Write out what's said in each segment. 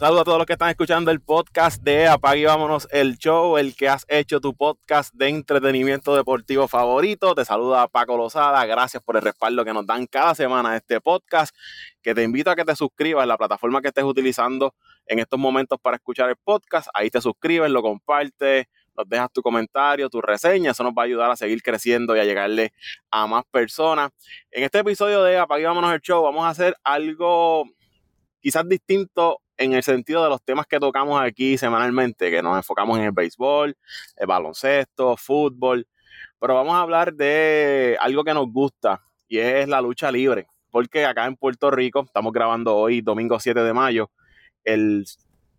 Saludos a todos los que están escuchando el podcast de Apague y Vámonos el Show, el que has hecho tu podcast de entretenimiento deportivo favorito. Te saluda Paco Lozada. Gracias por el respaldo que nos dan cada semana a este podcast. Que te invito a que te suscribas en la plataforma que estés utilizando en estos momentos para escuchar el podcast. Ahí te suscribes, lo compartes, nos dejas tu comentario, tu reseña. Eso nos va a ayudar a seguir creciendo y a llegarle a más personas. En este episodio de Apague y Vámonos el Show vamos a hacer algo quizás distinto en el sentido de los temas que tocamos aquí semanalmente, que nos enfocamos en el béisbol, el baloncesto, fútbol, pero vamos a hablar de algo que nos gusta y es la lucha libre, porque acá en Puerto Rico, estamos grabando hoy, domingo 7 de mayo, el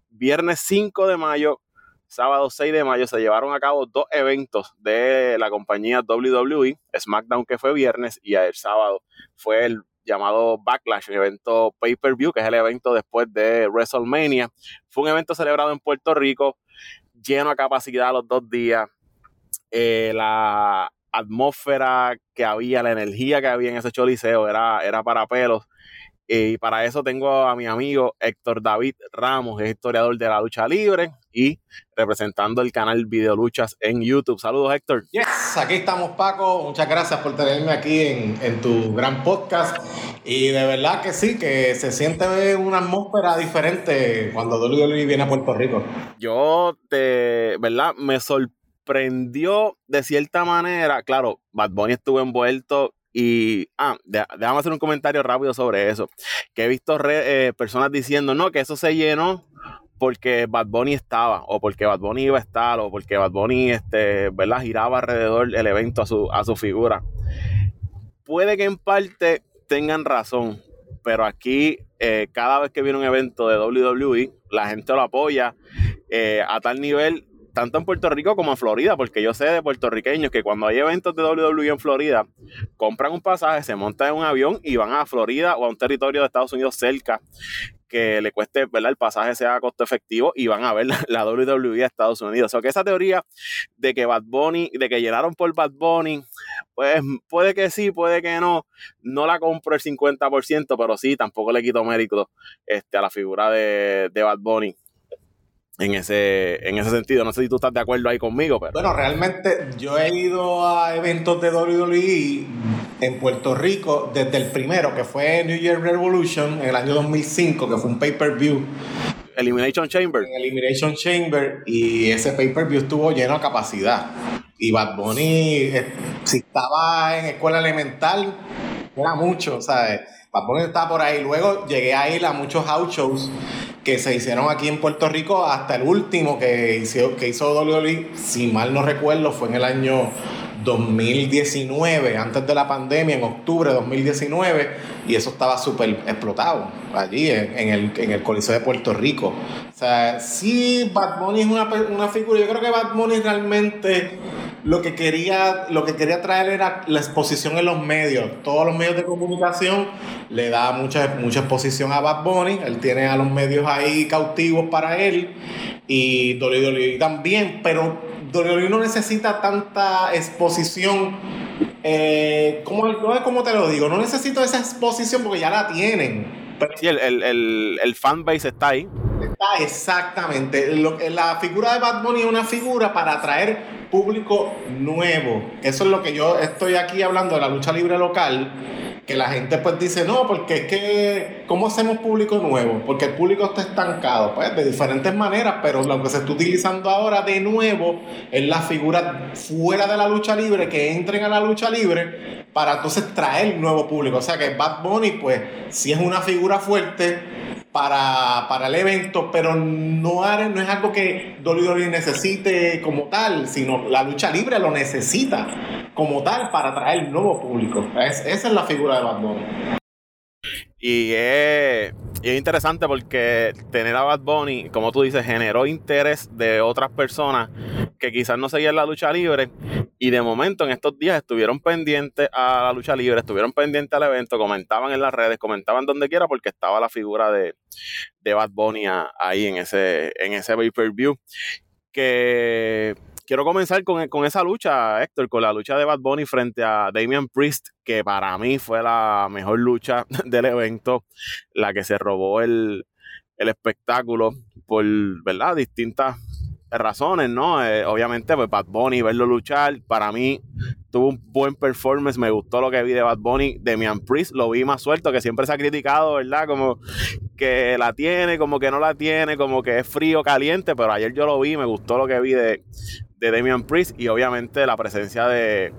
viernes 5 de mayo, sábado 6 de mayo, se llevaron a cabo dos eventos de la compañía WWE, SmackDown que fue viernes y el sábado fue el llamado Backlash, un evento pay-per-view, que es el evento después de WrestleMania. Fue un evento celebrado en Puerto Rico, lleno a capacidad los dos días. Eh, la atmósfera que había, la energía que había en ese choliseo era, era para pelos. Y para eso tengo a mi amigo Héctor David Ramos, es historiador de la lucha libre y representando el canal Video Luchas en YouTube. Saludos, Héctor. Yes, aquí estamos, Paco. Muchas gracias por tenerme aquí en, tu gran podcast. Y de verdad que sí, que se siente una atmósfera diferente cuando WWE viene a Puerto Rico. Yo, de verdad, me sorprendió de cierta manera. Claro, Bad Bunny estuvo envuelto y, ah, déjame hacer un comentario rápido sobre eso. Que he visto eh, personas diciendo, no, que eso se llenó porque Bad Bunny estaba, o porque Bad Bunny iba a estar, o porque Bad Bunny, este, ¿verdad? Giraba alrededor del evento a su, a su figura. Puede que en parte tengan razón, pero aquí eh, cada vez que viene un evento de WWE, la gente lo apoya eh, a tal nivel tanto en Puerto Rico como en Florida, porque yo sé de puertorriqueños que cuando hay eventos de WWE en Florida, compran un pasaje, se montan en un avión y van a Florida o a un territorio de Estados Unidos cerca que le cueste. El pasaje sea costo efectivo y van a ver la, WWE a Estados Unidos. O sea, que esa teoría de que Bad Bunny, de que llenaron por Bad Bunny, pues puede que sí, puede que no. No la compro el 50%, pero sí, tampoco le quito mérito este, a la figura de, de Bad Bunny en ese, en ese sentido. No sé si tú estás de acuerdo ahí conmigo, pero. Bueno, realmente yo he ido a eventos de WWE en Puerto Rico desde el primero, que fue New Year Revolution en el año 2005, que fue un pay-per-view. Elimination Chamber. Elimination Chamber, y ese pay-per-view estuvo lleno a capacidad. Y Bad Bunny, eh, si estaba en escuela elemental, era mucho, ¿sabes? Bad Bunny estaba por ahí. Luego llegué a ir a muchos house shows que se hicieron aquí en Puerto Rico, hasta el último que hizo, que hizo WWE, si mal no recuerdo, fue en el año 2019, antes de la pandemia, en octubre de 2019, y eso estaba súper explotado allí en, el, en el Coliseo de Puerto Rico. O sea, sí, Bad Bunny es una, una figura, yo creo que Bad Bunny realmente lo que quería, lo que quería traer era la exposición en los medios. Todos los medios de comunicación le da mucha, mucha exposición a Bad Bunny. Él tiene a los medios ahí cautivos para él. Y WWE también, pero WWE no necesita tanta exposición. Eh, ¿cómo, te lo digo? No necesito esa exposición porque ya la tienen. sí, el, el, el fanbase está ahí. Está exactamente. la figura de Bad Bunny es una figura para atraer público nuevo. Eso es lo que yo estoy aquí hablando de la lucha libre local, que la gente pues dice, no, porque es que, ¿cómo hacemos público nuevo? Porque el público está estancado, pues de diferentes maneras, pero lo que se está utilizando ahora de nuevo es la figura fuera de la lucha libre, que entren a la lucha libre para entonces traer nuevo público. O sea que Bad Bunny, pues, si es una figura fuerte, para, para el evento, pero no, no es algo que WWE necesite como tal, sino la lucha libre lo necesita como tal para atraer nuevo público. esa es la figura de Bad. Y es, interesante porque tener a Bad Bunny, como tú dices, generó interés de otras personas que quizás no seguían la lucha libre y de momento en estos días estuvieron pendientes a la lucha libre, estuvieron pendientes al evento, comentaban en las redes, comentaban donde quiera porque estaba la figura de, de Bad Bunny ahí en ese, en ese pay-per-view. Que quiero comenzar con, esa lucha, Héctor, con la lucha de Bad Bunny frente a Damian Priest, que para mí fue la mejor lucha del evento, la que se robó el, el espectáculo por, ¿verdad? Distintas razones, ¿no? Eh, obviamente, pues Bad Bunny, verlo luchar, para mí tuvo un buen performance, me gustó lo que vi de Bad Bunny, Demian Priest lo vi más suelto, que siempre se ha criticado, ¿verdad? Como que la tiene, como que no la tiene, como que es frío, caliente, pero ayer yo lo vi, me gustó lo que vi de, de Damian Priest y obviamente la presencia de,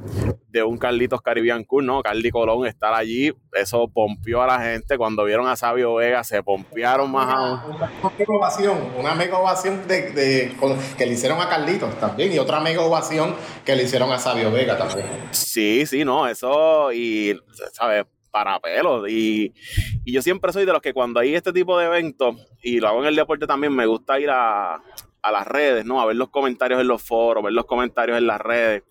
un Carlitos Caribbean Cool, ¿no? Carly Colón estar allí, eso pompió a la gente. Cuando vieron a Sabio Vega, se pompearon más aún. Una, mega ovación, una mega ovación de, que le hicieron a Carlitos también y otra mega ovación que le hicieron a Sabio Vega también. Sí, sí, no, eso y, ¿sabes? para pelos. Y, y, yo siempre soy de los que cuando hay este tipo de eventos, y lo hago en el deporte también, me gusta ir a, a las redes, ¿no? A ver los comentarios en los foros, ver los comentarios en las redes.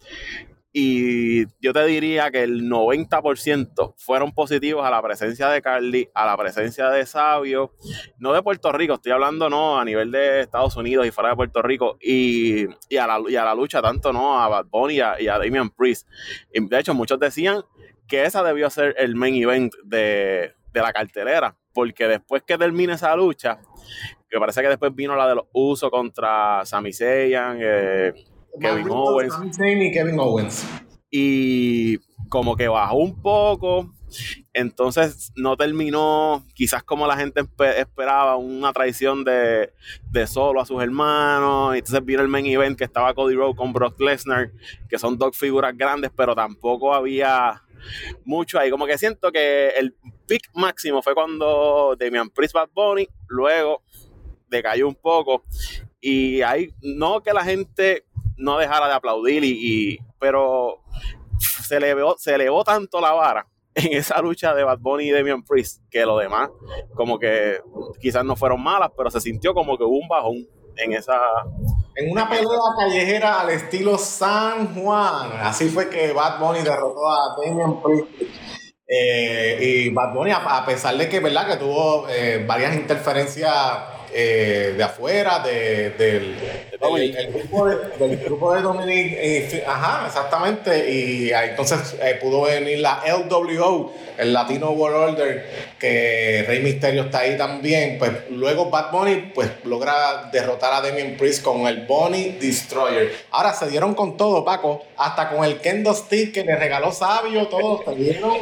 Y yo te diría que el 90% fueron positivos a la presencia de Carly, a la presencia de Sabio, no de Puerto Rico, estoy hablando no a nivel de Estados Unidos y fuera de Puerto Rico, y, a, la, la, lucha tanto no a Bad Bunny y a, y a Damian Priest. Y de hecho, muchos decían que esa debió ser el main event de, de la cartelera, porque después que termine esa lucha, que parece que después vino la de los usos contra Sami Zayn, eh, Kevin Owens. y Kevin Owens. Y como que bajó un poco. Entonces no terminó quizás como la gente esperaba, una traición de, solo a sus hermanos. Entonces vino el main event que estaba Cody Rhodes con Brock Lesnar, que son dos figuras grandes, pero tampoco había mucho ahí. Como que siento que el pick máximo fue cuando Damian Priest Bad Bunny, luego decayó un poco. Y hay, no que la gente no dejara de aplaudir, y, pero se elevó, se elevó tanto la vara en esa lucha de Bad Bunny y Damian Priest que lo demás, como que quizás no fueron malas, pero se sintió como que hubo un bajón en esa. En una pelea callejera al estilo San Juan. Así fue que Bad Bunny derrotó a Damian Priest. Eh, y Bad Bunny, a, pesar de que, ¿verdad? que tuvo eh, varias interferencias eh, de afuera, de, del, el, grupo de, del grupo de Dominic, eh, ajá, exactamente, y entonces eh, pudo venir la LWO, el Latino World Order, que Rey Misterio está ahí también, pues luego Bad Bunny pues logra derrotar a Damien Priest con el Bunny Destroyer. Ahora se dieron con todo, Paco, hasta con el Kendo Stick que le regaló Sabio, todos se dieron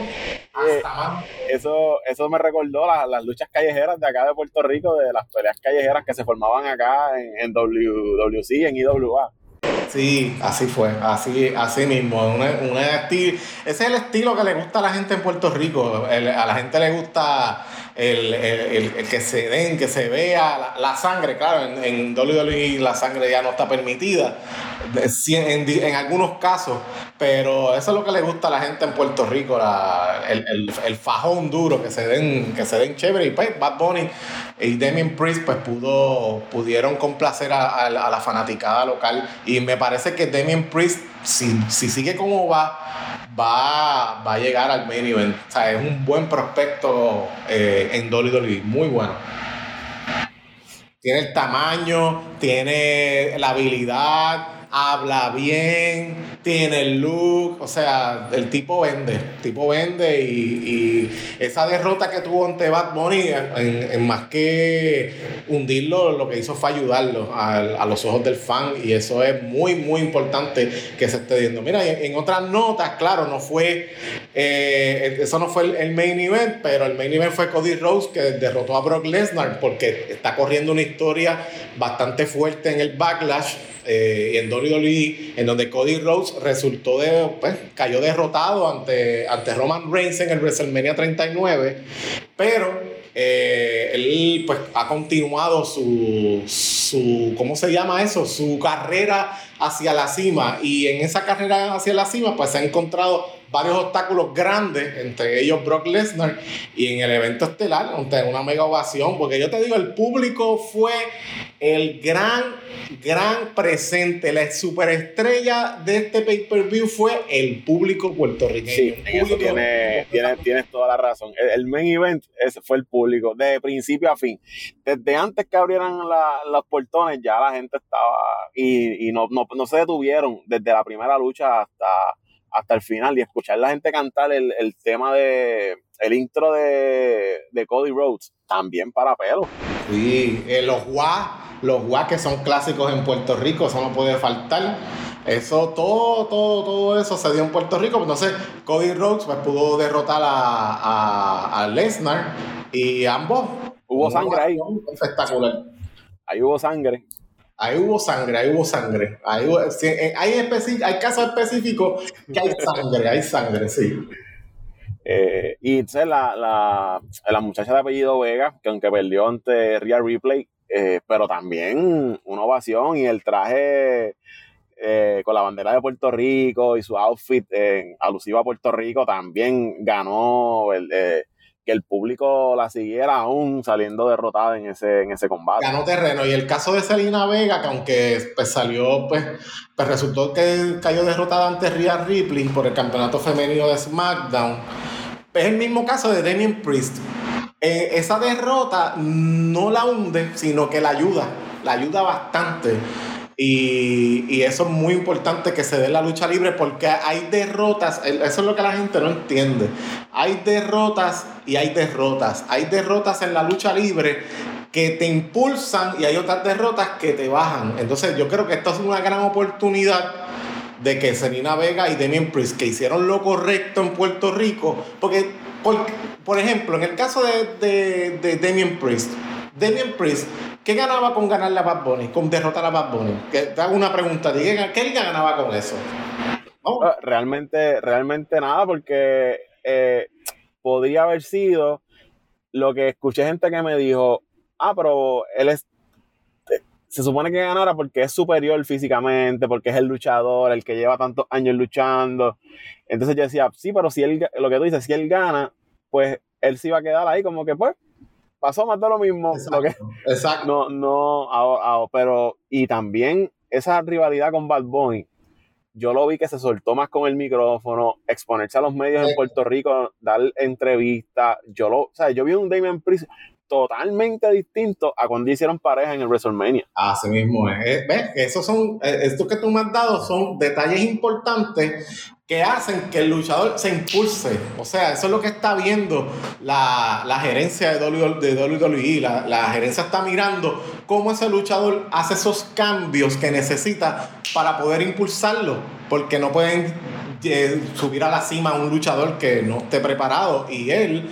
hasta Eso, eso me recordó las, las luchas callejeras de acá de Puerto Rico, de las peleas callejeras que se formaban acá en, en WWC, en IWA. Sí, así fue, así, así mismo. ese es el estilo que le gusta a la gente en Puerto Rico. a la gente le gusta el, que se den, que se vea la, sangre. Claro, en, en, WWE la sangre ya no está permitida, en, algunos casos, pero eso es lo que le gusta a la gente en Puerto Rico, el, fajón duro, que se den, que se den chévere. Y pues Bad Bunny y Damien Priest pues pudo, pudieron complacer a, la fanaticada local. Y me parece que Damien Priest, si, si sigue como va, va, va a llegar al main event. O sea, es un buen prospecto eh, en WWE, muy bueno. Tiene el tamaño, tiene la habilidad, habla bien, tiene el look, o sea, el tipo vende, el tipo vende y, esa derrota que tuvo ante Bad Bunny, en, más que hundirlo, lo que hizo fue ayudarlo a, los ojos del fan y eso es muy, muy importante que se esté viendo. Mira, en, otras notas, claro, no fue, eh, eso no fue el, main event, pero el main event fue Cody Rose que derrotó a Brock Lesnar porque está corriendo una historia bastante fuerte en el backlash eh, en WWE, en donde Cody Rhodes resultó de, pues, cayó derrotado ante, ante Roman Reigns en el WrestleMania 39, pero eh, él pues ha continuado su, su, ¿cómo se llama eso? Su carrera hacia la cima y en esa carrera hacia la cima pues se ha encontrado varios obstáculos grandes, entre ellos Brock Lesnar, y en el evento estelar, una mega ovación, porque yo te digo, el público fue el gran, gran presente, la superestrella de este pay-per-view fue el público puertorriqueño. Sí, eso tiene, tienes, toda la razón. El, main event ese fue el público, de principio a fin. Desde antes que abrieran los portones, ya la gente estaba, y, y no, no, no se detuvieron desde la primera lucha hasta hasta el final y escuchar a la gente cantar el, tema de el intro de, Cody Rhodes también para pelo. Sí, eh, los guá, los guá que son clásicos en Puerto Rico, eso no puede faltar. Eso, todo, todo, todo eso se dio en Puerto Rico. Entonces, Cody Rhodes pues, pudo derrotar a, a, Lesnar y ambos. Hubo sangre ahí. Espectacular. Ahí hubo sangre. Ahí hubo sangre, ahí hubo sangre. Ahí eh, hay, casos específicos que hay sangre, hay sangre, sí. Eh, y entonces la, la, la, muchacha de apellido Vega, que aunque perdió ante Real Replay, eh, pero también una ovación y el traje con la bandera de Puerto Rico y su outfit alusivo a Puerto Rico también ganó el, que el público la siguiera aún saliendo derrotada en ese, en ese combate. Ganó terreno. Y el caso de Selena Vega, que aunque pues, salió, pues, pues resultó que cayó derrotada ante Rhea Ripley por el campeonato femenino de SmackDown. Es el mismo caso de Damien Priest. Eh, esa derrota no la hunde, sino que la ayuda. La ayuda bastante. Y, eso es muy importante que se dé la lucha libre porque hay derrotas, eso es lo que la gente no entiende. Hay derrotas y hay derrotas. Hay derrotas en la lucha libre que te impulsan y hay otras derrotas que te bajan. Entonces yo creo que esta es una gran oportunidad de que Selena Vega y Damien Priest, que hicieron lo correcto en Puerto Rico, porque, por, ejemplo, en el caso de, de, de Damien Priest, Damien Priest ¿Qué ganaba con ganarle a Bad Bunny, con derrotar a Bad Bunny? Que te hago una pregunta, ¿qué él ganaba con eso? Ah, realmente, realmente nada, porque eh, podría haber sido lo que escuché gente que me dijo, ah, pero él es, eh, se supone que ganara porque es superior físicamente, porque es el luchador, el que lleva tantos años luchando. Entonces yo decía, sí, pero si él, lo que tú dices, si él gana, pues él sí va a quedar ahí como que pues pasó más de lo mismo. Exacto. No, no, pero, y también esa rivalidad con Bad Bunny, yo lo vi que se soltó más con el micrófono, exponerse a los medios en Puerto Rico, dar entrevistas. Yo lo, o sea, yo vi un Damien Priest totalmente distinto a cuando hicieron pareja en el WrestleMania. Así mismo es. Eh, ¿Ves? Esos son, eh, estos que tú me has dado son detalles importantes que hacen que el luchador se impulse. O sea, eso es lo que está viendo la, gerencia de WWE. La, la gerencia está mirando cómo ese luchador hace esos cambios que necesita para poder impulsarlo. Porque no pueden eh, subir a la cima a un luchador que no esté preparado. Y él,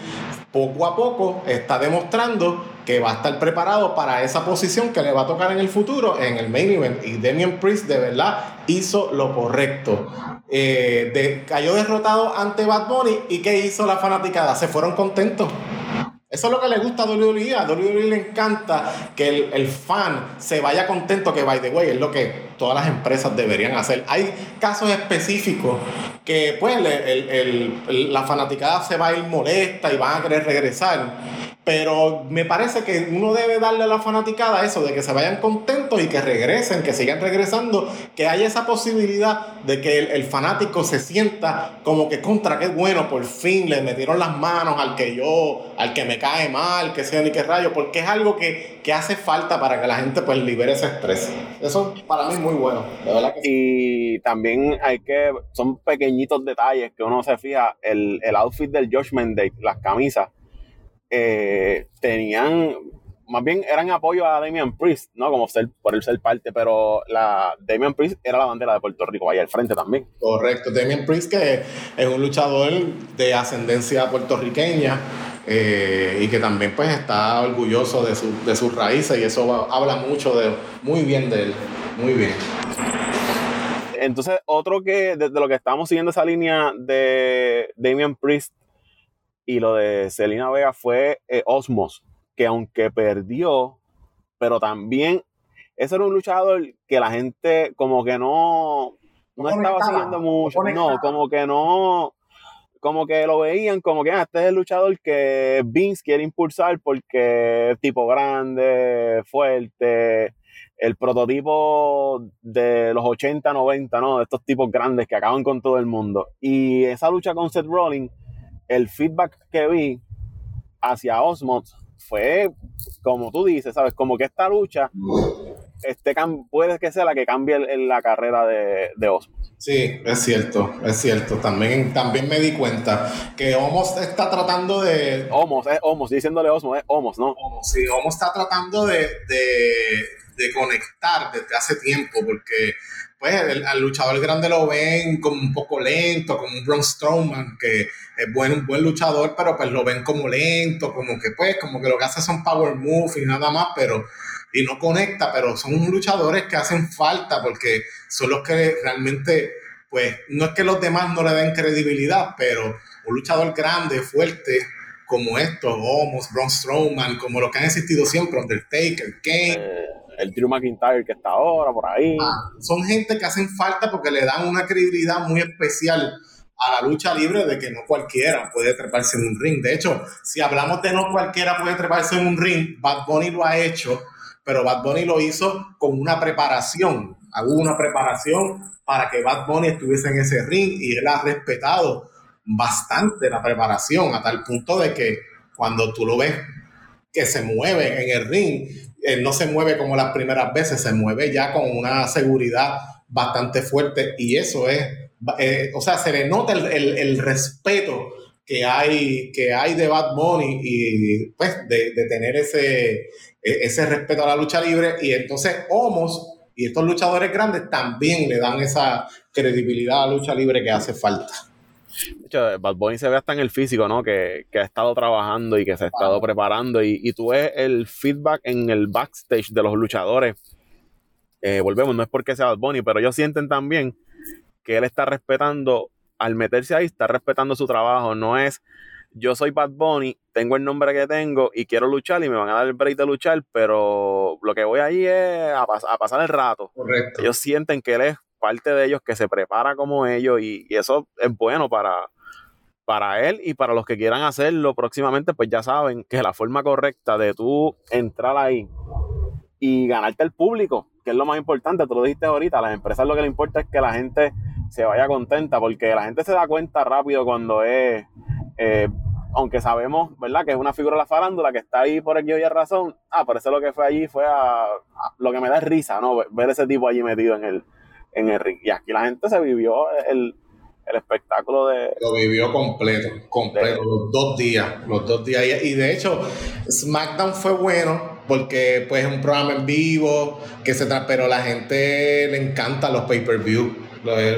poco a poco, está demostrando que va a estar preparado para esa posición que le va a tocar en el futuro en el main event. Y Damian Priest de verdad hizo lo correcto. Eh, cayó derrotado ante Bad Bunny y ¿qué hizo la fanaticada? Se fueron contentos. Eso es lo que le gusta a WWE. A WWE le encanta que el, fan se vaya contento, que by the way, es lo que todas las empresas deberían hacer. Hay casos específicos que pues la fanaticada se va a ir molesta y van a querer regresar. Pero me parece que uno debe darle a la fanaticada eso, de que se vayan contentos y que regresen, que sigan regresando, que haya esa posibilidad de que el, fanático se sienta como que contra, qué bueno, por fin le metieron las manos al que yo, al que me cae mal, que sea ni qué rayo, porque es algo que, hace falta para que la gente pues libere ese estrés. Eso para mí es muy bueno, de verdad que Y también hay que, son pequeñitos detalles que uno se fija, el, el outfit del Josh Day, las camisas eh, tenían, más bien eran apoyo a Damian Priest, ¿no? Como ser, por él ser parte, pero la Damian Priest era la bandera de Puerto Rico, ahí al frente también. Correcto, Damian Priest que es un luchador de ascendencia puertorriqueña. Eh, y que también pues está orgulloso de, su, de sus raíces y eso habla mucho de muy bien de él, muy bien. Entonces, otro que desde lo que estamos siguiendo esa línea de Damian Priest y lo de Selena Vega fue eh, Osmos, que aunque perdió, pero también ese era un luchador que la gente como que no, no, estaba siguiendo mucho, no, como que no, como que lo veían como que ah, este es el luchador que Vince quiere impulsar porque es tipo grande, fuerte, el prototipo de los 80, 90, ¿no? De estos tipos grandes que acaban con todo el mundo. Y esa lucha con Seth Rollins el feedback que vi hacia Osmos fue, como tú dices, ¿sabes? Como que esta lucha este puede que sea la que cambie la carrera de, de Osmos. Sí, es cierto, es cierto. También, también me di cuenta que Homos está tratando de. Homos, es Homos, diciéndole Osmos, es Homos, ¿no? Homos, sí, Homos está tratando de, de, conectar desde hace tiempo, porque pues al luchador grande lo ven como un poco lento, como un Braun Strowman, que es buen, un buen luchador, pero pues lo ven como lento, como que pues, como que lo que hace son power moves y nada más, pero y no conecta, pero son luchadores que hacen falta porque son los que realmente, pues, no es que los demás no le den credibilidad, pero un luchador grande, fuerte, como estos, Homos, Braun Strowman, como los que han existido siempre, Undertaker, Kane. Eh, el Drew McIntyre que está ahora por ahí. Ah, son gente que hacen falta porque le dan una credibilidad muy especial a la lucha libre de que no cualquiera puede treparse en un ring. De hecho, si hablamos de no cualquiera puede treparse en un ring, Bad Bunny lo ha hecho pero Bad Bunny lo hizo con una preparación. Hubo una preparación para que Bad Bunny estuviese en ese ring y él ha respetado bastante la preparación a tal punto de que cuando tú lo ves que se mueve en el ring, él no se mueve como las primeras veces, se mueve ya con una seguridad bastante fuerte y eso es, eh, o sea, se le nota el, el, respeto que hay, que hay de Bad Bunny y pues de, de tener ese, ese respeto a la lucha libre y entonces Homos y estos luchadores grandes también le dan esa credibilidad a la lucha libre que hace falta. De hecho, Bad Bunny se ve hasta en el físico, ¿no? Que, ha estado trabajando y que se ha estado preparando. Y, tú ves el feedback en el backstage de los luchadores. Eh, volvemos, no es porque sea Bad Bunny, pero ellos sienten también que él está respetando, al meterse ahí, está respetando su trabajo. No es yo soy Bad Bunny, tengo el nombre que tengo y quiero luchar y me van a dar el break de luchar, pero lo que voy allí es a, pasar el rato. Correcto. Ellos sienten que él es parte de ellos, que se prepara como ellos y, eso es bueno para, para él y para los que quieran hacerlo próximamente, pues ya saben que la forma correcta de tú entrar ahí y ganarte el público, que es lo más importante, tú lo dijiste ahorita, a las empresas lo que le importa es que la gente se vaya contenta, porque la gente se da cuenta rápido cuando es eh, aunque sabemos, ¿verdad? Que es una figura de la farándula que está ahí por aquí hoy razón. Ah, por eso lo que fue allí fue a, lo que me da risa, ¿no? Ver ese tipo allí metido en el, en el ring. Y aquí la gente se vivió el, espectáculo de... Lo vivió completo, completo, los dos días, los dos días. Y de hecho, SmackDown fue bueno porque pues es un programa en vivo, que se pero la gente le encanta los pay-per-view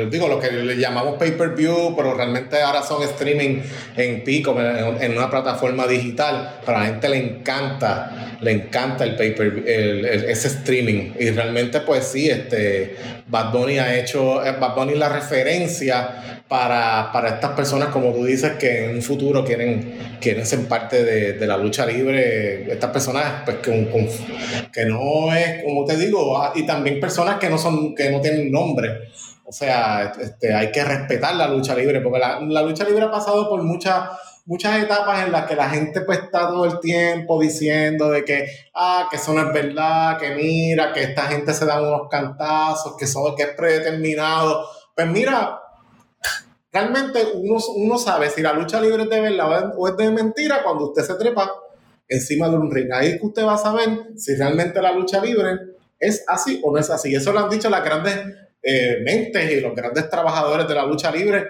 digo, lo que le llamamos pay-per-view, pero realmente ahora son streaming en pico, en, una plataforma digital. Pero a la gente le encanta, le encanta el pay-per ese streaming. Y realmente, pues sí, este, Bad Bunny ha hecho, eh, Bad Bunny la referencia para, estas personas, como tú dices, que en un futuro quieren, quieren ser parte de, la lucha libre. Estas personas, pues, que, que no es, como te digo, ah, y también personas que no son, que no tienen nombre o sea, este, hay que respetar la lucha libre, porque la, lucha libre ha pasado por muchas muchas etapas en las que la gente pues está todo el tiempo diciendo de que, ah, que eso no es verdad, que mira, que esta gente se da unos cantazos, que eso que es predeterminado. Pues mira, realmente uno, uno sabe si la lucha libre es de verdad o es de mentira cuando usted se trepa encima de un ring. Ahí que usted va a saber si realmente la lucha libre es así o no es así. Eso lo han dicho las grandes eh, mentes y los grandes trabajadores de la lucha libre,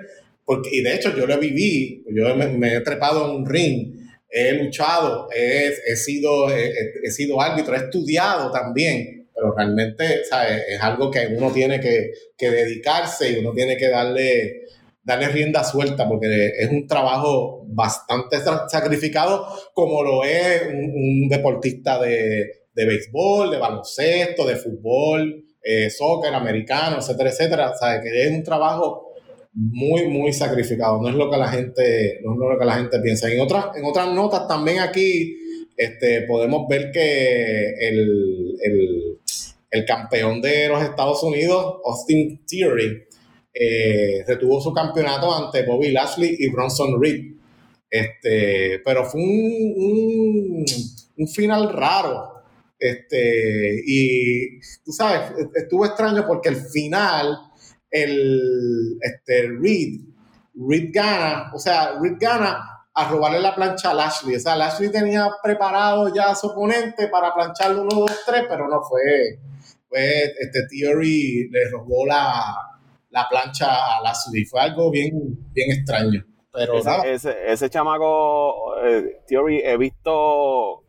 porque, y de hecho yo lo viví, yo me, he trepado en un ring, he luchado, he, he sido, he, sido árbitro, he estudiado también, pero realmente es algo que uno tiene que, que, dedicarse y uno tiene que darle, darle rienda suelta, porque es un trabajo bastante sacrificado, como lo es un, deportista de, de béisbol, de baloncesto, de fútbol, eh, soccer, americano, etcétera, etcétera. O que es un trabajo muy, muy sacrificado. No es lo que la gente, no es lo que la gente piensa. En otras, en otras notas también aquí este, podemos ver que el, el, campeón de los Estados Unidos, Austin Theory, eh, retuvo su campeonato ante Bobby Lashley y Bronson Reed. Este, pero fue un, un, un final raro este, y tú sabes, estuvo extraño porque al final, el este, Reed, Reed gana, o sea, Reed gana a robarle la plancha a Lashley. O sea, Lashley tenía preparado ya a su oponente para plancharle uno, dos, tres, pero no fue, pues este Theory le robó la, la plancha a la Fue algo bien, bien extraño. Pero ese, ese, chamaco, eh, Theory, he visto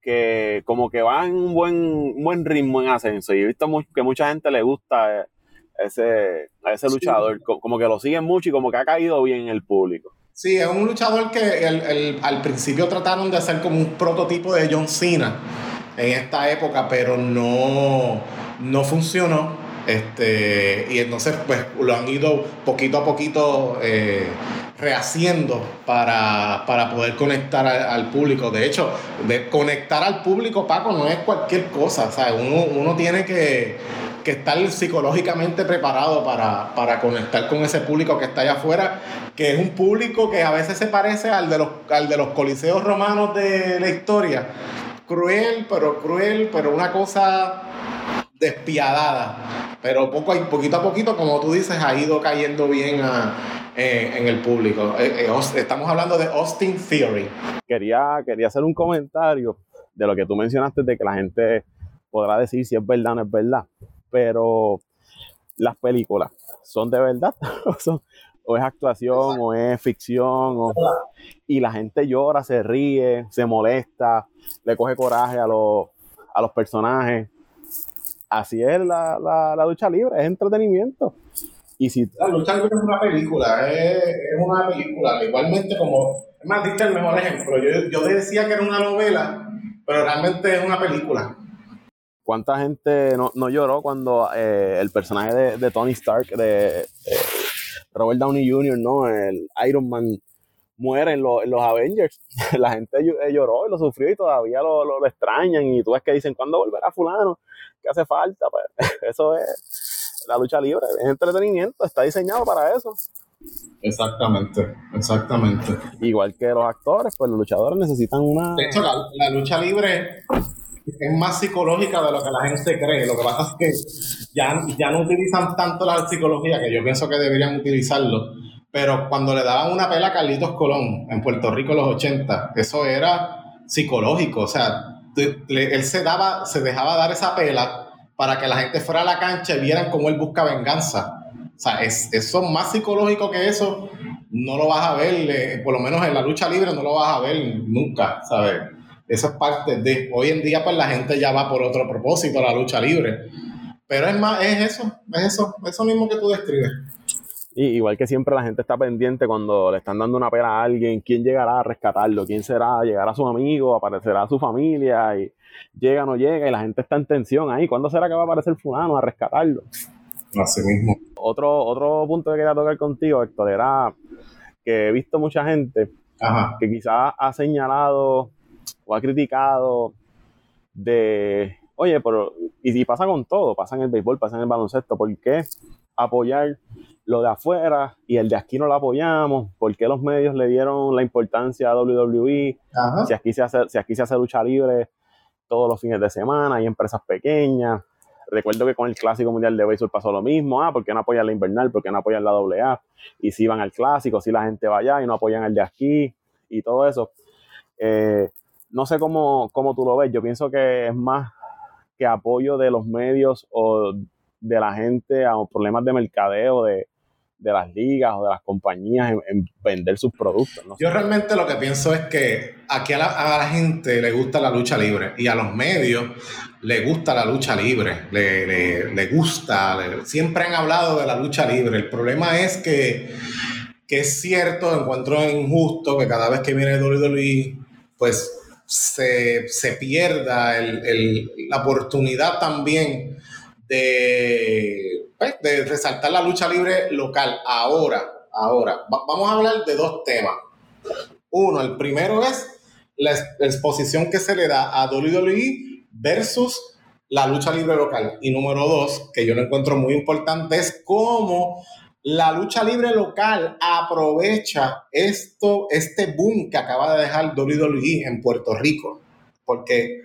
que como que va en un buen, buen ritmo en ascenso y he visto que mucha gente le gusta eh, ese, a ese luchador, como que lo siguen mucho y como que ha caído bien en el público. Sí, es un luchador que al principio trataron de hacer como un prototipo de John Cena en esta época, pero no, no funcionó. Este, y entonces, pues lo han ido poquito a poquito eh, rehaciendo para, poder conectar al, público. De hecho, de conectar al público, Paco, no es cualquier cosa. Uno, uno tiene que, estar psicológicamente preparado para, para, conectar con ese público que está allá afuera, que es un público que a veces se parece al de los, al de los coliseos romanos de la historia. Cruel, pero cruel, pero una cosa despiadada. Pero poco a, poquito a poquito, como tú dices, ha ido cayendo bien eh, en el público. Eh, eh, estamos hablando de Austin Theory. Quería, quería hacer un comentario de lo que tú mencionaste, de que la gente podrá decir si es verdad o no es verdad. Pero las películas son de verdad o es actuación o es ficción y la gente llora, se ríe, se molesta, le coge coraje a los, a los personajes así es la, la, lucha libre, es entretenimiento. Y si... La lucha libre es una película, es, una película. Igualmente como, es más, diste el mejor ejemplo. Yo, yo decía que era una novela, pero realmente es una película. ¿Cuánta gente no, no lloró cuando eh, el personaje de, de, Tony Stark, de Robert Downey Jr., ¿no? El Iron Man muere en, los Avengers. La gente eh, lloró y lo sufrió y todavía lo, lo, lo, extrañan. Y tú ves que dicen, ¿cuándo volverá fulano? que hace falta. Pues eso es la lucha libre, es entretenimiento, está diseñado para eso. Exactamente, exactamente. Igual que los actores, pues los luchadores necesitan una... De hecho, la, lucha libre es más psicológica de lo que la gente cree. Lo que pasa es que ya, ya no utilizan tanto la psicología, que yo pienso que deberían utilizarlo. Pero cuando le daban una pela a Carlitos Colón en Puerto Rico en los 80, eso era psicológico. O sea, él se daba, se dejaba dar esa pela para que la gente fuera a la cancha y vieran cómo él busca venganza. O sea, es, eso más psicológico que eso, no lo vas a ver, eh, por lo menos en la lucha libre no lo vas a ver nunca, ¿sabes? Eso es parte de. Hoy en día, pues la gente ya va por otro propósito, la lucha libre. Pero es más, es eso, es eso, eso mismo que tú describes. Y igual que siempre la gente está pendiente cuando le están dando una pera a alguien, quién llegará a rescatarlo, quién será, llegará a su amigo, aparecerá su familia, y llega o no llega, y la gente está en tensión ahí, ¿cuándo será que va a aparecer fulano a rescatarlo? Así mismo. Otro, otro punto que quería tocar contigo, Héctor, era que he visto mucha gente que quizás ha señalado o ha criticado de, oye, pero, y, pasa con todo, pasa en el béisbol, pasa en el baloncesto, ¿por qué apoyar lo de afuera y el de aquí no lo apoyamos, ¿por qué los medios le dieron la importancia a WWE? Si aquí, se hace, si aquí se hace lucha libre todos los fines de semana, hay empresas pequeñas. Recuerdo que con el Clásico Mundial de Béisbol pasó lo mismo. Ah, ¿por qué no apoyan la invernal? ¿Por qué no apoyan la AA? Y si van al Clásico, si la gente va allá y no apoyan el de aquí y todo eso. Eh, no sé cómo, cómo tú lo ves. Yo pienso que es más que apoyo de los medios o de la gente a problemas de mercadeo, de, de las ligas o de las compañías en, vender sus productos. Yo realmente lo que pienso es que aquí a la, gente le gusta la lucha libre y a los medios le gusta la lucha libre, le, gusta, siempre han hablado de la lucha libre. El problema es que, que es cierto, encuentro injusto que cada vez que viene WWE, pues se, pierda la oportunidad también de pues, de resaltar la lucha libre local. Ahora, ahora, vamos a hablar de dos temas. Uno, el primero es la, exposición que se le da a WWE versus la lucha libre local. Y número dos, que yo lo encuentro muy importante, es cómo la lucha libre local aprovecha esto, este boom que acaba de dejar WWE en Puerto Rico. Porque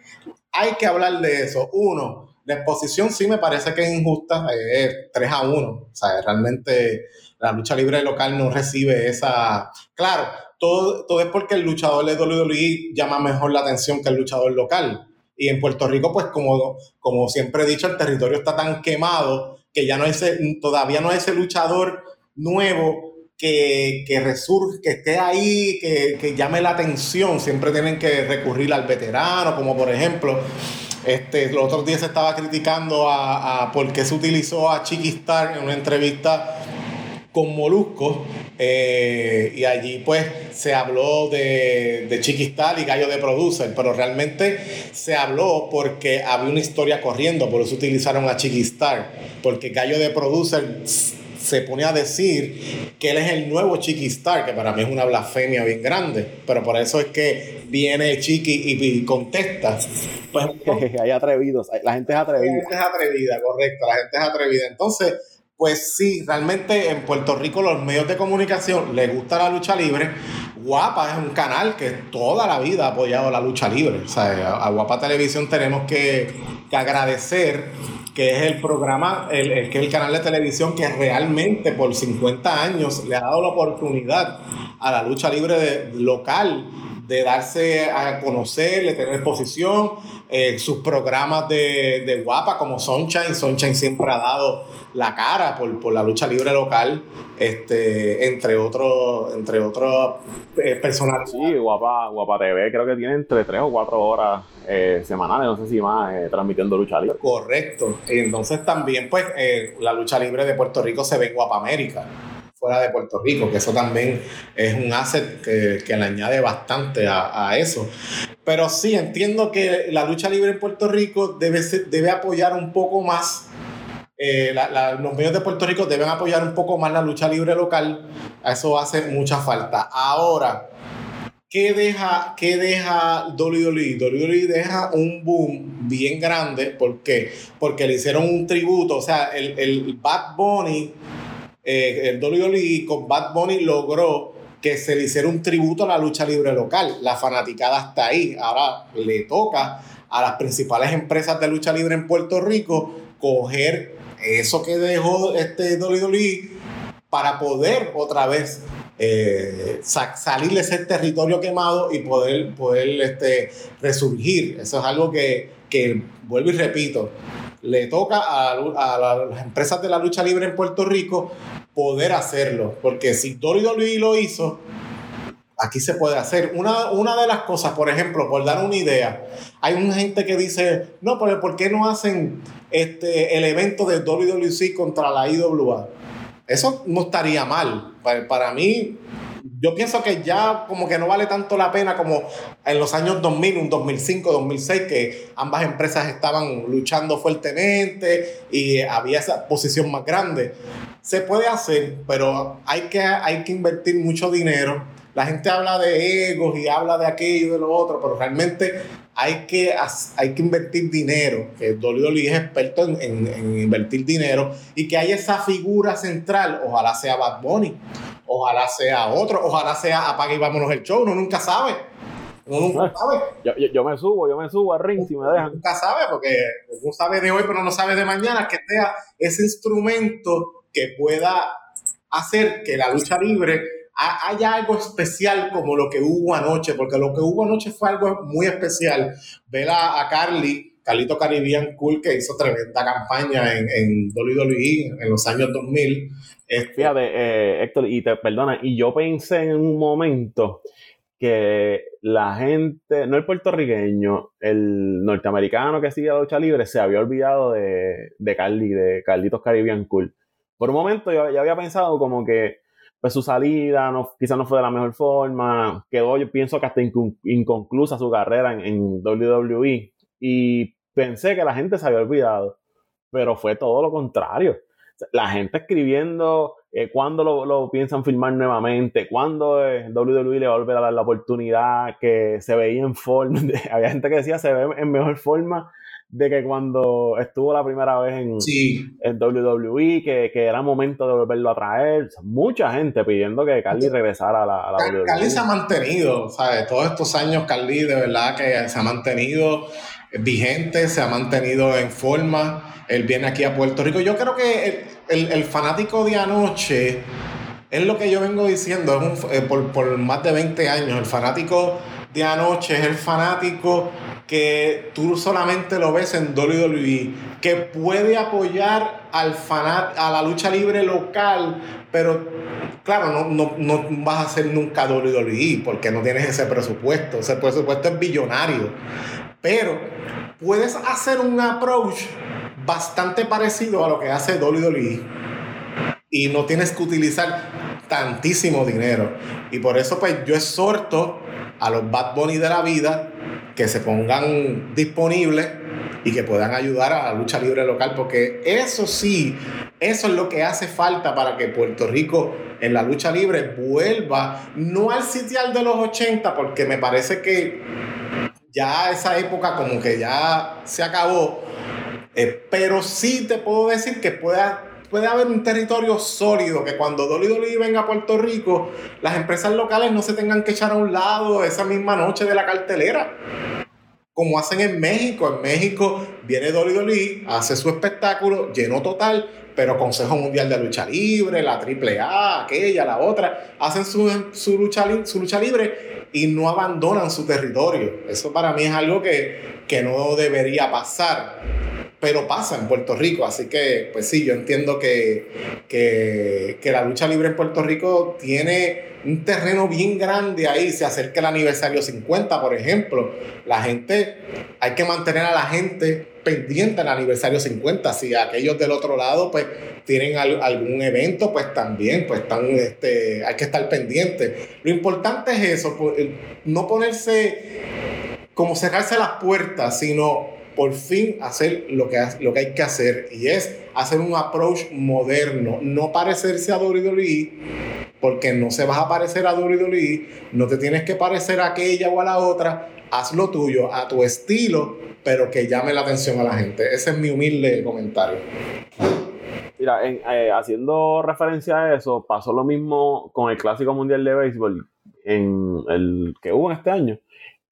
hay que hablar de eso. Uno, la exposición sí me parece que es injusta, es 3 a 1. O sea, realmente la lucha libre local no recibe esa. Claro, todo, todo es porque el luchador de WWE llama mejor la atención que el luchador local. Y en Puerto Rico, pues como, como siempre he dicho, el territorio está tan quemado que ya no es, todavía no es ese luchador nuevo que, que resurge, que esté ahí, que, que, llame la atención. Siempre tienen que recurrir al veterano, como por ejemplo, este, los otros días se estaba criticando a, a por qué se utilizó a Chiquistar en una entrevista con Molusco. Eh, y allí pues se habló de, de Chiquistal y Gallo de Producer, pero realmente se habló porque había una historia corriendo, por eso utilizaron a Chiquistar, porque Gallo de Producer se pone a decir que él es el nuevo Chiquistar, que para mí es una blasfemia bien grande, pero por eso es que viene Chiqui y, contesta. Pues, hay atrevidos, la gente es atrevida. La gente es atrevida, correcto, la gente es atrevida. Entonces, pues sí, realmente en Puerto Rico los medios de comunicación les gusta la lucha libre. Guapa es un canal que toda la vida ha apoyado la lucha libre. O sea, a Guapa Televisión tenemos que, agradecer que es el programa, el, que es el canal de televisión que realmente por 50 años le ha dado la oportunidad a la lucha libre local de darse a conocer, de tener exposición, eh, sus programas de, de, guapa como Sunshine, Sunshine siempre ha dado la cara por, por la lucha libre local, este, entre otros, entre otros eh, personajes. Sí, guapa, guapa TV creo que tiene entre 3 o 4 horas eh, semanales, no sé si más, transmitiendo lucha libre. Correcto. Entonces también pues la lucha libre de Puerto Rico se ve en Guapa América fuera de Puerto Rico, que eso también es un asset que, que le añade bastante a, a, eso. Pero sí, entiendo que la lucha libre en Puerto Rico debe, debe apoyar un poco más, eh, los medios de Puerto Rico deben apoyar un poco más la lucha libre local, eso hace mucha falta. Ahora, ¿qué deja, qué deja WWE? WWE deja un boom bien grande, ¿por qué? Porque le hicieron un tributo, o sea, el, el Bad Bunny eh, el WWE con Bad Bunny logró que se le hiciera un tributo a la lucha libre local. La fanaticada está ahí. Ahora le toca a las principales empresas de lucha libre en Puerto Rico coger eso que dejó este WWE para poder otra vez eh, salir de ese territorio quemado y poder, poder este, resurgir. Eso es algo que, que vuelvo y repito, le toca a, las empresas de la lucha libre en Puerto Rico poder hacerlo. Porque si WWE lo hizo, aquí se puede hacer. Una, una de las cosas, por ejemplo, por dar una idea, hay una gente que dice, no, pero ¿por qué no hacen este, el evento de WWE contra la IWA? Eso no estaría mal. Para, para mí, yo pienso que ya como que no vale tanto la pena como en los años 2000, un 2005, 2006, que ambas empresas estaban luchando fuertemente y había esa posición más grande. Se puede hacer, pero hay que, hay que invertir mucho dinero. La gente habla de egos y habla de aquello y de lo otro, pero realmente hay que, hay que invertir dinero, que Dolly es experto en, en, en, invertir dinero, y que haya esa figura central, ojalá sea Bad Bunny, Ojalá sea otro, ojalá sea apague y vámonos el show, uno nunca sabe. Uno nunca sabe. Yo, yo, me subo, yo me subo a ring si me dejan. Nunca sabe, porque uno sabe de hoy, pero no sabe de mañana, que sea ese instrumento que pueda hacer que la lucha libre haya algo especial como lo que hubo anoche, porque lo que hubo anoche fue algo muy especial. Ver a, a Carly, Carlito Caribbean Cool, que hizo tremenda campaña en, en WWE en los años 2000 Fíjate, eh, Héctor, y te perdona, y yo pensé en un momento que la gente, no el puertorriqueño, el norteamericano que sigue la lucha libre, se había olvidado de, de Carly, de Carlitos Caribbean Cool. Por un momento yo ya había pensado como que pues su salida quizás no fue de la mejor forma, quedó yo pienso que hasta inconclusa su carrera en, en WWE y pensé que la gente se había olvidado, pero fue todo lo contrario la gente escribiendo eh, cuándo lo, piensan filmar nuevamente, cuándo eh, WWE le va a volver a dar la oportunidad, que se veía en forma, había gente que decía se ve en mejor forma de que cuando estuvo la primera vez en, en WWE, que, que, era momento de volverlo a traer. Mucha gente pidiendo que Carly regresara a la, a WWE. Carly se ha mantenido, ¿sabes? Todos estos años Carly de verdad que se ha mantenido vigente, se ha mantenido en forma él viene aquí a Puerto Rico. Yo creo que el, fanático de anoche es lo que yo vengo diciendo eh, por, más de 20 años. El fanático de anoche es el fanático que tú solamente lo ves en WWE, que puede apoyar al fanat a la lucha libre local, pero claro, no, no, no vas a ser nunca WWE porque no tienes ese presupuesto. Ese presupuesto es billonario. Pero puedes hacer un approach bastante parecido a lo que hace WWE. Y no tienes que utilizar tantísimo dinero. Y por eso pues yo exhorto a los Bad Bunny de la vida que se pongan disponibles y que puedan ayudar a la lucha libre local, porque eso sí, eso es lo que hace falta para que Puerto Rico en la lucha libre vuelva, no al sitial de los 80, porque me parece que ya esa época como que ya se acabó, eh, pero sí te puedo decir que pueda puede haber un territorio sólido que cuando Dolly Dolly venga a Puerto Rico, las empresas locales no se tengan que echar a un lado esa misma noche de la cartelera. Como hacen en México. En México viene Dolly Dolly, hace su espectáculo, lleno total, pero Consejo Mundial de Lucha Libre, la AAA, aquella, la otra, hacen su, lucha, su lucha libre y no abandonan su territorio. Eso para mí es algo que, que no debería pasar pero pasa en Puerto Rico. Así que, pues sí, yo entiendo que, que, la lucha libre en Puerto Rico tiene un terreno bien grande ahí. Se acerca el aniversario 50, por ejemplo. La gente, hay que mantener a la gente pendiente al aniversario 50. Si aquellos del otro lado, pues tienen algún evento, pues también, pues este, hay que estar pendiente. Lo importante es eso, no ponerse como cerrarse las puertas, sino por fin hacer lo que, lo que hay que hacer y es hacer un approach moderno, no parecerse a WWE, porque no se vas a parecer a WWE, no te tienes que parecer a aquella o a la otra, haz lo tuyo, a tu estilo, pero que llame la atención a la gente. Ese es mi humilde comentario. Mira, eh, haciendo referencia a eso, pasó lo mismo con el Clásico Mundial de Béisbol en el que hubo en este año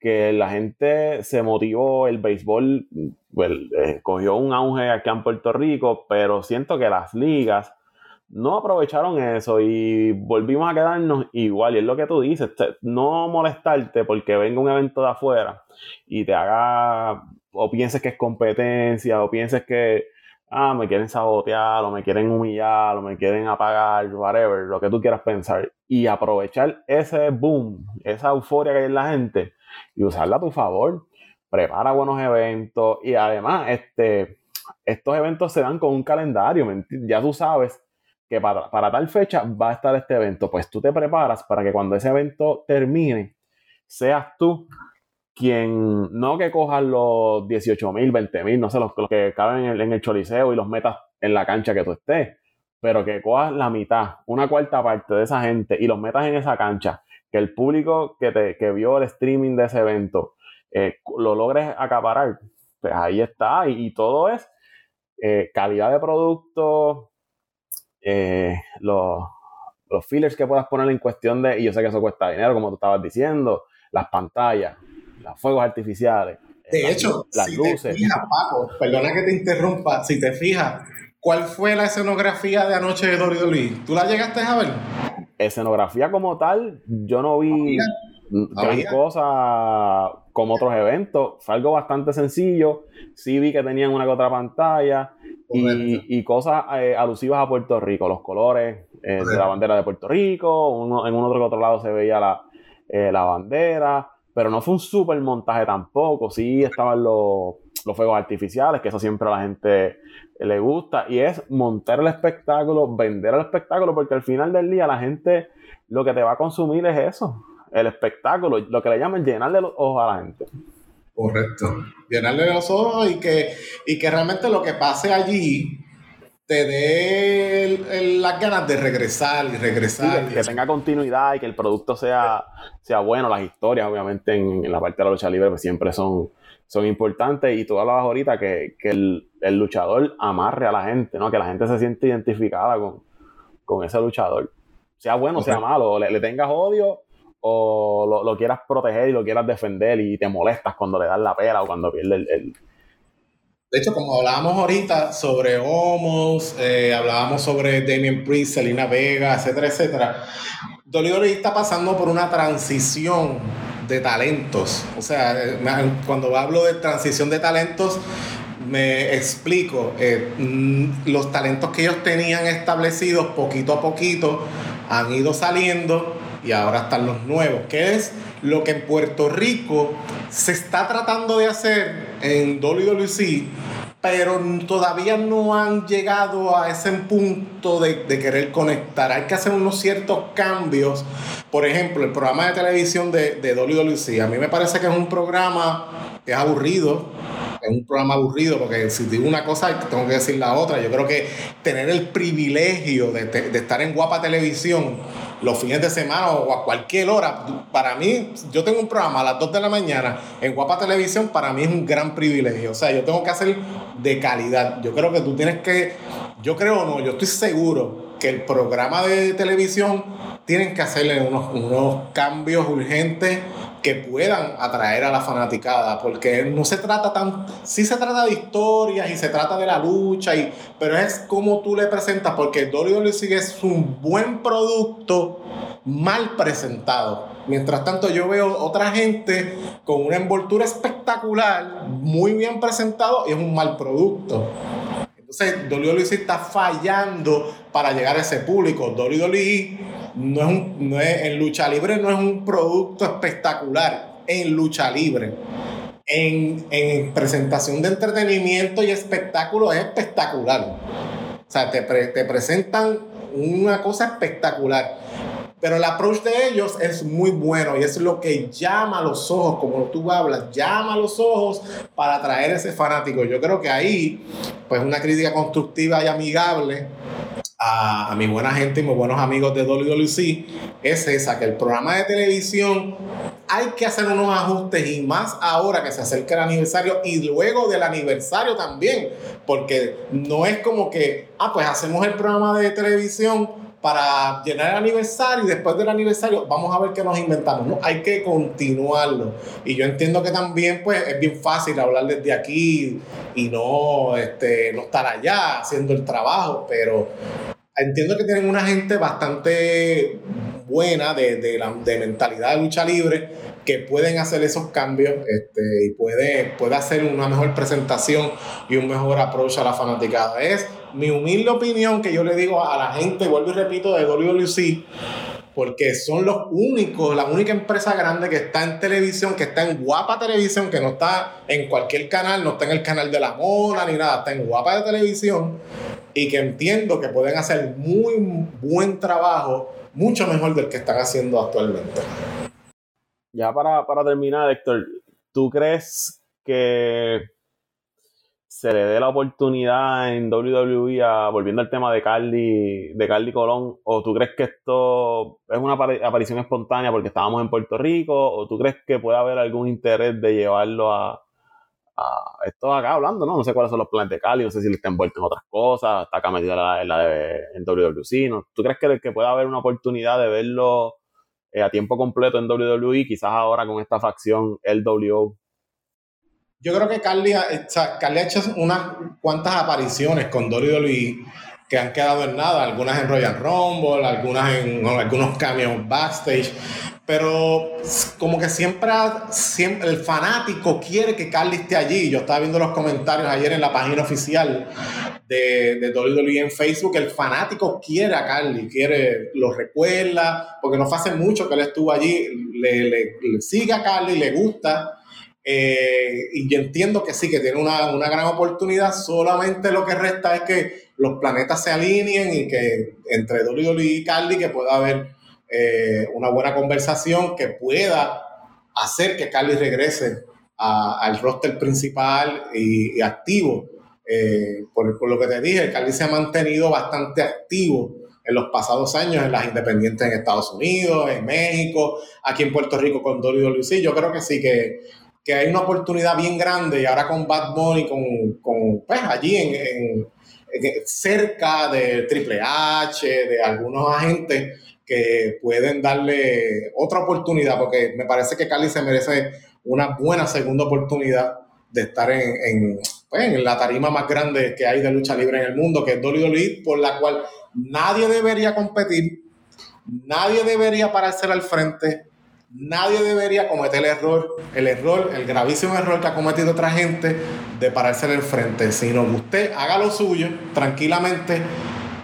que la gente se motivó, el béisbol pues, eh, cogió un auge aquí en Puerto Rico, pero siento que las ligas no aprovecharon eso y volvimos a quedarnos igual. Y es lo que tú dices, no molestarte porque venga un evento de afuera y te haga, o pienses que es competencia, o pienses que, ah, me quieren sabotear, o me quieren humillar, o me quieren apagar, whatever, lo que tú quieras pensar. Y aprovechar ese boom, esa euforia que hay en la gente y usarla a tu favor. Prepara buenos eventos y además este, estos eventos se dan con un calendario. Ya tú sabes que para, tal fecha va a estar este evento. Pues tú te preparas para que cuando ese evento termine, seas tú quien no que cojas los 18 mil, 20 mil, no sé, los, que caben en el, en el choliseo y los metas en la cancha que tú estés, pero que cojas la mitad, una cuarta parte de esa gente y los metas en esa cancha que el público que, te, que vio el streaming de ese evento eh, lo logres acaparar, pues ahí está. Y, todo es eh, calidad de producto, eh, los, los fillers que puedas poner en cuestión de, y yo sé que eso cuesta dinero, como tú estabas diciendo, las pantallas, los fuegos artificiales. De hecho, las si luces. Te fijas, Paco, perdona que te interrumpa, si te fijas, ¿cuál fue la escenografía de anoche de Dori Dolly? ¿Tú la llegaste a ver? Escenografía como tal, yo no vi gran cosa como otros eventos. Fue algo bastante sencillo. Sí vi que tenían una que otra pantalla y, cosas eh, alusivas a Puerto Rico, los colores eh, de la bandera de Puerto Rico. en un otro que otro lado se veía la, eh, la bandera, pero no fue un super montaje tampoco. Sí estaban los, los fuegos artificiales, que eso siempre a la gente le gusta, y es montar el espectáculo, vender el espectáculo, porque al final del día la gente lo que te va a consumir es eso, el espectáculo, lo que le llaman llenarle los ojos a la gente. Correcto, llenarle los ojos y que, y que realmente lo que pase allí te dé las ganas de regresar y regresar. que, tenga continuidad y que el producto sea, sea bueno, las historias obviamente en, en la parte de la lucha libre pues siempre son son importantes y tú hablabas ahorita que, el, luchador amarre a la gente, ¿no? Que la gente se siente identificada con, ese luchador. Sea bueno, o sea malo, le, tengas odio o lo, quieras proteger y lo quieras defender y te molestas cuando le das la pera o cuando pierde el... De hecho, como hablábamos ahorita sobre Homos, eh, hablábamos sobre Damien Priest, Selena Vega, etcétera, etcétera, Dolly está pasando por una transición de talentos. O sea, cuando hablo de transición de talentos, me explico, eh, mm, los talentos que ellos tenían establecidos poquito a poquito han ido saliendo y ahora están los nuevos, que es lo que en Puerto Rico se está tratando de hacer en WWC, pero todavía no han llegado a ese punto de, querer conectar. Hay que hacer unos ciertos cambios. Por ejemplo, el programa de televisión de, de WWC, a mí me parece que es un programa que es aburrido, es un programa aburrido porque si digo una cosa tengo que decir la otra. Yo creo que tener el privilegio de, de estar en Guapa Televisión los fines de semana o a cualquier hora. Para mí, yo tengo un programa a las 2 de la mañana en Guapa Televisión, para mí es un gran privilegio. O sea, yo tengo que hacer de calidad. Yo creo que tú tienes que, yo creo o no, yo estoy seguro que el programa de televisión tienen que hacerle unos, unos cambios urgentes que puedan atraer a la fanaticada, porque no se trata tan, sí se trata de historias y se trata de la lucha, y, pero es como tú le presentas, porque WWE es un buen producto mal presentado. Mientras tanto yo veo otra gente con una envoltura espectacular, muy bien presentado y es un mal producto. Entonces, WWE está fallando para llegar a ese público. WWE no es, un, no es en lucha libre no es un producto espectacular. En lucha libre. En, en presentación de entretenimiento y espectáculo es espectacular. O sea, te, te presentan una cosa espectacular. Pero el approach de ellos es muy bueno y es lo que llama a los ojos, como tú hablas, llama a los ojos para atraer ese fanático. Yo creo que ahí, pues una crítica constructiva y amigable a, mi buena gente y mis buenos amigos de WWC es esa, que el programa de televisión hay que hacer unos ajustes y más ahora que se acerca el aniversario y luego del aniversario también, porque no es como que, ah, pues hacemos el programa de televisión para llenar el aniversario y después del aniversario vamos a ver qué nos inventamos. No, hay que continuarlo. Y yo entiendo que también pues es bien fácil hablar desde aquí y no, este, no estar allá haciendo el trabajo, pero entiendo que tienen una gente bastante buena de, de, la, de mentalidad de lucha libre que pueden hacer esos cambios este, y puede, puede hacer una mejor presentación y un mejor approach a la fanaticada. Es mi humilde opinión que yo le digo a la gente, vuelvo y repito, de WWC, porque son los únicos, la única empresa grande que está en televisión, que está en Guapa Televisión, que no está en cualquier canal, no está en el canal de la Mona ni nada, está en Guapa de Televisión y que entiendo que pueden hacer muy buen trabajo, mucho mejor del que están haciendo actualmente. Ya para, para terminar, Héctor, ¿tú crees que se le dé la oportunidad en WWE a, volviendo al tema de Carly, de Carly Colón, o tú crees que esto es una aparición espontánea porque estábamos en Puerto Rico, o tú crees que puede haber algún interés de llevarlo a, a esto acá hablando, ¿no? No sé cuáles son los planes de Carly, no sé si le está envuelto en otras cosas, está acá metido en la, de, WWC, ¿no? ¿Tú crees que, que puede haber una oportunidad de verlo eh, a tiempo completo en WWE, quizás ahora con esta facción LWO? Yo creo que Carly, ha hecho unas cuantas apariciones con WWE que han quedado en nada, algunas en Royal Rumble, algunas en algunos cambios backstage, pero como que siempre, siempre el fanático quiere que Carly esté allí. Yo estaba viendo los comentarios ayer en la página oficial de, de WWE en Facebook, el fanático quiere a Carly, quiere, lo recuerda, porque no hace mucho que él estuvo allí, le, le sigue a Carly, le gusta eh, y yo entiendo que sí, que tiene una, una, gran oportunidad. Solamente lo que resta es que los planetas se alineen y que entre WWE y Carly que pueda haber eh, una buena conversación que pueda hacer que Carly regrese al roster principal y, activo. Eh, por, por, lo que te dije, Carly se ha mantenido bastante activo en los pasados años en las independientes en Estados Unidos, en México, aquí en Puerto Rico con WWE. Yo creo que sí, que que hay una oportunidad bien grande y ahora con Bad Bunny, con, con pues allí en, cerca de Triple H, de algunos agentes que pueden darle otra oportunidad, porque me parece que Cali se merece una buena segunda oportunidad de estar en, pues, en la tarima más grande que hay de lucha libre en el mundo, que es WWE, por la cual nadie debería competir, nadie debería aparecer al frente, nadie debería cometer el error, el error, el gravísimo error que ha cometido otra gente de pararse en el frente, sino que usted haga lo suyo tranquilamente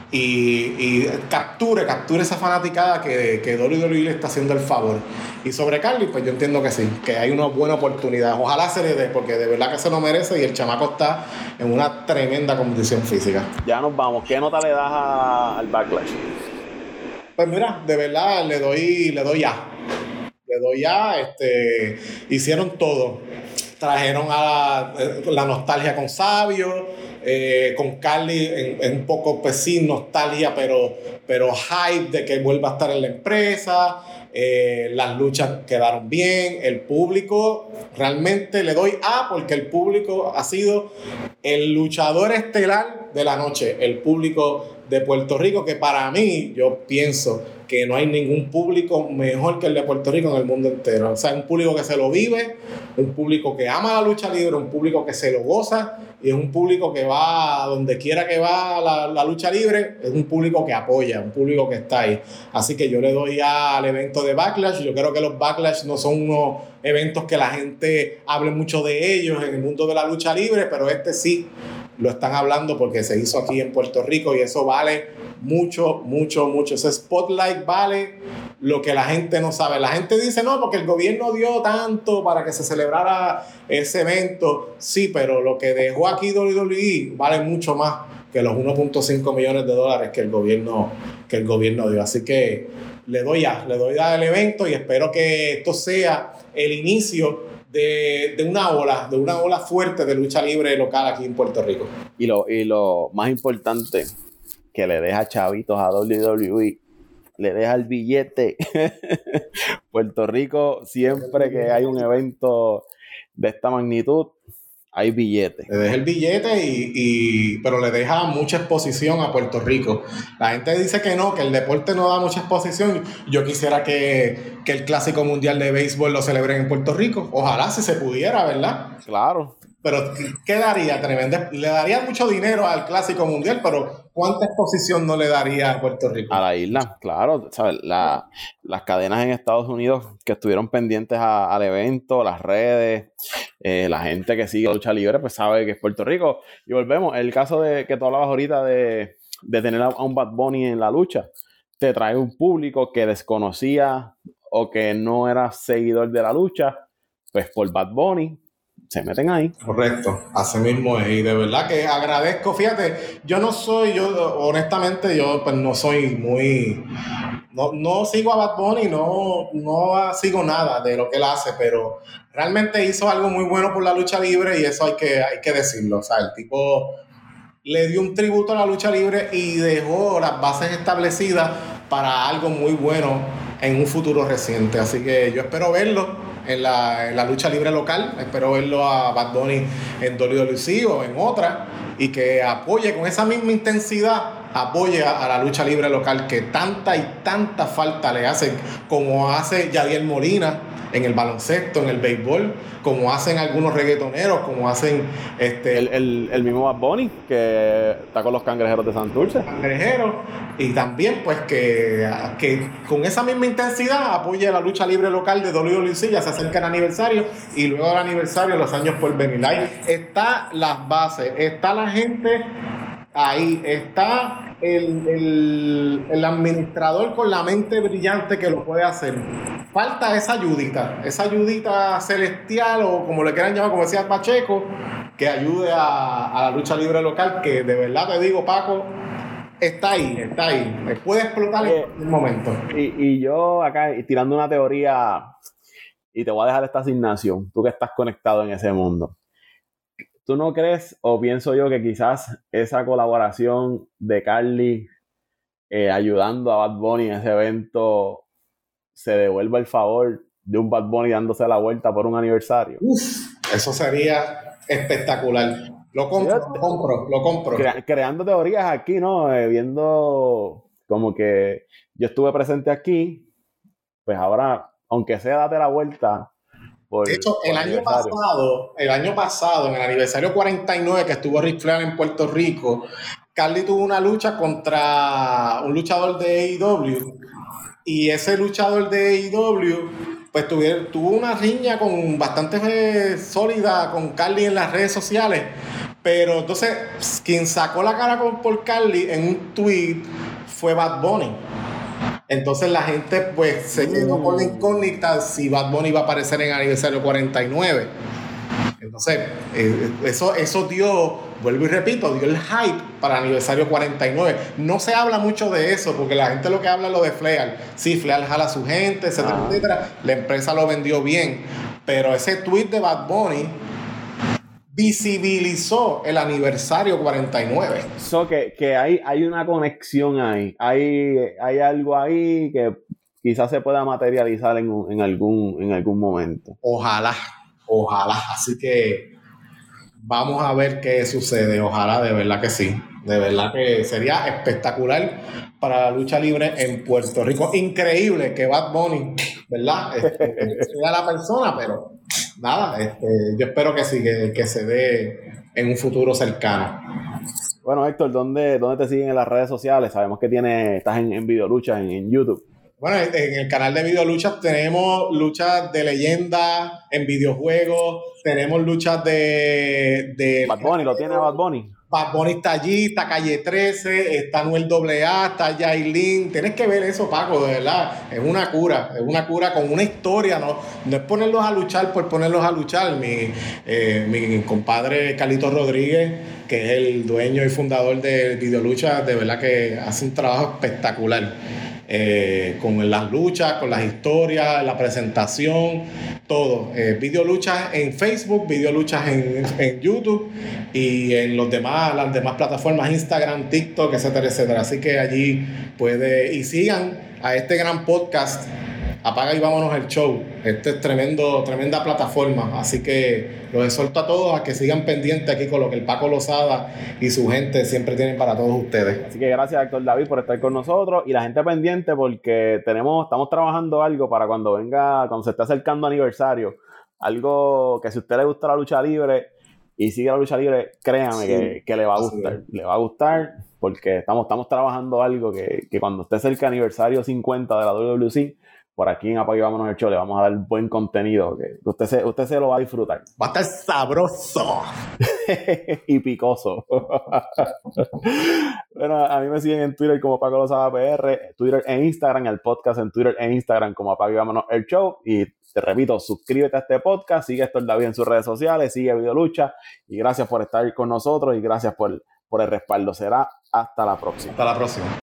y, capture, capture esa fanaticada que, que WWE le está haciendo el favor. Y sobre Carly, pues yo entiendo que sí, que hay una buena oportunidad. Ojalá se le dé, porque de verdad que se lo merece y el chamaco está en una tremenda condición física. Ya nos vamos. ¿Qué nota le das al Backlash? Pues mira, de verdad le doy, le doy ya. Le doy ya, este, hicieron todo. Trajeron a la, nostalgia con Sabio, eh, con Carly en, un poco pues sí, nostalgia, pero, pero hype de que vuelva a estar en la empresa. Eh, las luchas quedaron bien, el público realmente le doy A porque el público ha sido el luchador estelar de la noche, el público de Puerto Rico, que para mí yo pienso que no hay ningún público mejor que el de Puerto Rico en el mundo entero. O sea, un público que se lo vive, un público que ama la lucha libre, un público que se lo goza y es un público que va donde quiera que va la, la lucha libre, es un público que apoya, un público que está ahí. Así que yo le doy al evento de Backlash. Yo creo que los Backlash no son unos eventos que la gente hable mucho de ellos en el mundo de la lucha libre, pero este sí lo están hablando porque se hizo aquí en Puerto Rico y eso vale mucho, mucho, mucho. Ese spotlight vale lo que la gente no sabe. La gente dice, no, porque el gobierno dio tanto para que se celebrara ese evento. Sí, pero lo que dejó aquí WWE vale mucho más que los 1.5 millones de dólares que el gobierno, que el gobierno dio. Así que le doy ya, le doy ya al evento y espero que esto sea el inicio de, de, una ola, de una ola fuerte de lucha libre local aquí en Puerto Rico. Y lo, y lo más importante, que le deja chavitos a WWE, le deja el billete. Puerto Rico, siempre que hay un evento de esta magnitud, hay billetes. Le deja el billete y, pero le deja mucha exposición a Puerto Rico. La gente dice que no, que el deporte no da mucha exposición. Yo quisiera que, que el Clásico Mundial de Béisbol lo celebren en Puerto Rico. Ojalá si se pudiera, ¿verdad? Claro. Pero ¿qué daría? Tremenda, le daría mucho dinero al Clásico Mundial, pero ¿cuánta exposición no le daría a Puerto Rico? A la isla, claro. ¿sabes? las cadenas en Estados Unidos que estuvieron pendientes al evento, las redes, eh, la gente que sigue lucha libre, pues sabe que es Puerto Rico. Y volvemos, el caso de que tú hablabas ahorita de, de tener a un Bad Bunny en la lucha, te trae un público que desconocía o que no era seguidor de la lucha, pues por Bad Bunny se meten ahí. Correcto, así mismo es. Y de verdad que agradezco, fíjate, yo no soy, yo honestamente, yo pues no soy muy, no, no sigo a Bad Bunny, no, no sigo nada de lo que él hace, pero realmente hizo algo muy bueno por la lucha libre y eso hay que, hay que decirlo. O sea, el tipo le dio un tributo a la lucha libre y dejó las bases establecidas para algo muy bueno en un futuro reciente. Así que yo espero verlo en la, lucha libre local. Espero verlo a Bad Bunny en WWE o en otra y que apoye con esa misma intensidad, apoye a, la lucha libre local que tanta y tanta falta le hace, como hace Yadiel Molina en el baloncesto, en el béisbol, como hacen algunos reggaetoneros, como hacen este el, mismo Bad Bunny, que está con los cangrejeros de Santurce. Cangrejeros, y también pues que, que con esa misma intensidad apoye la lucha libre local de WWE, ya se acerca el aniversario, y luego del aniversario, los años por venir. Ahí está las bases, está la gente ahí, está el, el, administrador con la mente brillante que lo puede hacer. Falta esa ayudita, esa ayudita celestial o como le quieran llamar, como decía Pacheco, que ayude a, la lucha libre local, que de verdad te digo, Paco, está ahí, está ahí. Puede explotar en un momento. Y, y yo acá tirando una teoría, y te voy a dejar esta asignación, tú que estás conectado en ese mundo. ¿Tú no crees o pienso yo que quizás esa colaboración de Carly eh, ayudando a Bad Bunny en ese evento se devuelva el favor de un Bad Bunny dándose la vuelta por un aniversario? Uf, eso sería espectacular. Lo compro, lo compro, lo compro. creando teorías aquí, ¿no? Eh, viendo como que yo estuve presente aquí, pues ahora, aunque sea date la vuelta, de hecho, el año pasado, el año pasado, en el aniversario 49 que estuvo Rick Flair en Puerto Rico, Carly tuvo una lucha contra un luchador de AEW. Y ese luchador de AEW pues tuvo una riña con bastante sólida con Carly en las redes sociales. Pero entonces, quien sacó la cara por Carly en un tweet fue Bad Bunny. Entonces la gente pues se quedó con la mm. incógnita si Bad Bunny iba a aparecer en aniversario 49. Entonces, eh, eso, eso dio, vuelvo y repito, dio el hype para el aniversario 49. No se habla mucho de eso, porque la gente lo que habla es lo de Fleal. Sí, Fleal jala a su gente, etcétera, ah. etcétera. La empresa lo vendió bien. Pero ese tweet de Bad Bunny visibilizó el aniversario 49. So que, que hay, hay una conexión ahí. Hay, hay algo ahí que quizás se pueda materializar en, en, algún, en algún momento. Ojalá, ojalá. Así que vamos a ver qué sucede. Ojalá, de verdad que sí. De verdad que sería espectacular para la lucha libre en Puerto Rico. Increíble que Bad Bunny, ¿verdad? Este, sea la persona, pero nada, este, yo espero que sí, que, se dé en un futuro cercano. Bueno, Héctor, ¿dónde, ¿dónde te siguen en las redes sociales? Sabemos que tiene, estás en, en Videolucha, en, YouTube. Bueno, en el canal de Videolucha tenemos luchas de leyenda en videojuegos, tenemos luchas de... de Bad Bunny, ¿lo tiene Bad Bunny? Bad Bunny está allí, está Calle 13, está Noel AA, está Yailin. Tienes que ver eso, Paco, de verdad. Es una cura, es una cura con una historia, ¿no? No es ponerlos a luchar por ponerlos a luchar. Mi, eh, mi compadre Carlito Rodríguez, que es el dueño y fundador de Videolucha, de verdad que hace un trabajo espectacular. Eh, con las luchas, con las historias, la presentación, todo. Eh, video luchas en Facebook, video luchas en, en, YouTube y en los demás, las demás plataformas, Instagram, TikTok, etcétera, etcétera. Así que allí puede, y sigan a este gran podcast apaga y vámonos el show. Este es tremendo, tremenda plataforma. Así que los exhorto a todos a que sigan pendientes aquí con lo que el Paco Lozada y su gente siempre tienen para todos ustedes. Así que gracias, Héctor David, por estar con nosotros y la gente pendiente porque tenemos, estamos trabajando algo para cuando venga, cuando se esté acercando aniversario. Algo que si a usted le gusta la lucha libre y sigue la lucha libre, créame que, le va a gustar. Le va a gustar porque estamos, estamos trabajando algo que, que cuando esté cerca aniversario 50 de la WWC por aquí en Apague Vámonos el Show le vamos a dar buen contenido que usted se, usted se lo va a disfrutar. Va a estar sabroso y picoso. bueno, a mí me siguen en Twitter como Paco Lozada PR, Twitter e Instagram, el podcast en Twitter e Instagram como Apague Vámonos el Show. Y te repito, suscríbete a este podcast, sigue esto David en sus redes sociales, sigue Videolucha y gracias por estar con nosotros y gracias por, por el respaldo. Será hasta la próxima. Hasta la próxima.